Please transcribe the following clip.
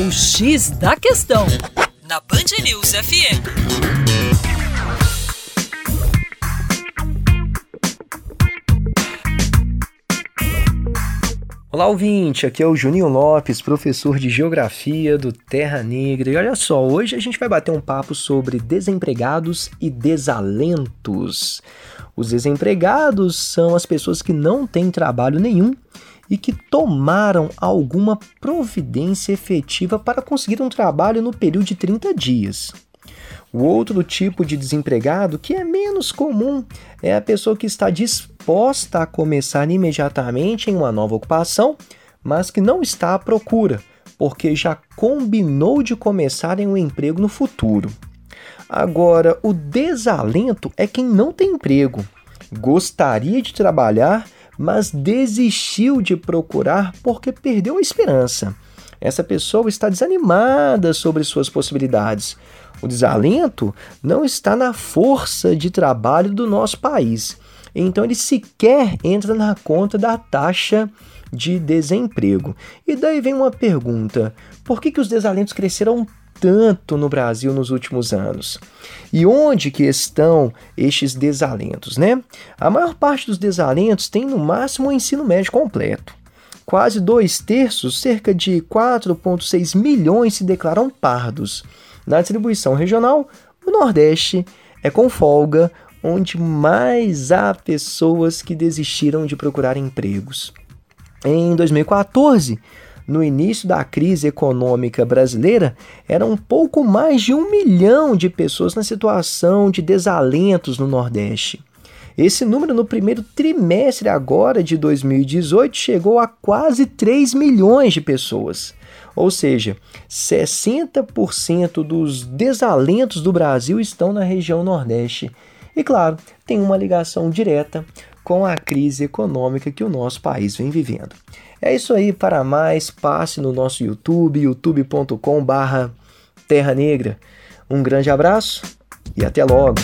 O X da Questão, na Band News FM. Olá, ouvinte! Aqui é o Juninho Lopes, professor de Geografia do Terra Negra. E olha só, hoje a gente vai bater um papo sobre desempregados e desalentos. Os desempregados são as pessoas que não têm trabalho nenhum e que tomaram alguma providência efetiva para conseguir um trabalho no período de 30 dias. O outro tipo de desempregado, que é menos comum, é a pessoa que está disposta a começar imediatamente em uma nova ocupação, mas que não está à procura, porque já combinou de começar em um emprego no futuro. Agora, o desalento é quem não tem emprego, gostaria de trabalhar, mas desistiu de procurar porque perdeu a esperança. Essa pessoa está desanimada sobre suas possibilidades. O desalento não está na força de trabalho do nosso país. Então ele sequer entra na conta da taxa de desemprego. E daí vem uma pergunta: por que, que os desalentos cresceram tanto no Brasil nos últimos anos. E onde que estão estes desalentos, né? A maior parte dos desalentos tem no máximo o ensino médio completo. Quase dois terços, cerca de 4,6 milhões, se declaram pardos. Na distribuição regional, o Nordeste é com folga onde mais há pessoas que desistiram de procurar empregos. Em 2014, no início da crise econômica brasileira, eram um pouco mais de um milhão de pessoas na situação de desalentos no Nordeste. Esse número no primeiro trimestre agora de 2018 chegou a quase 3 milhões de pessoas. Ou seja, 60% dos desalentos do Brasil estão na região Nordeste. E claro, tem uma ligação direta com a crise econômica que o nosso país vem vivendo. É isso aí, para mais, passe no nosso YouTube, youtube.com barra Terra Negra. Um grande abraço e até logo!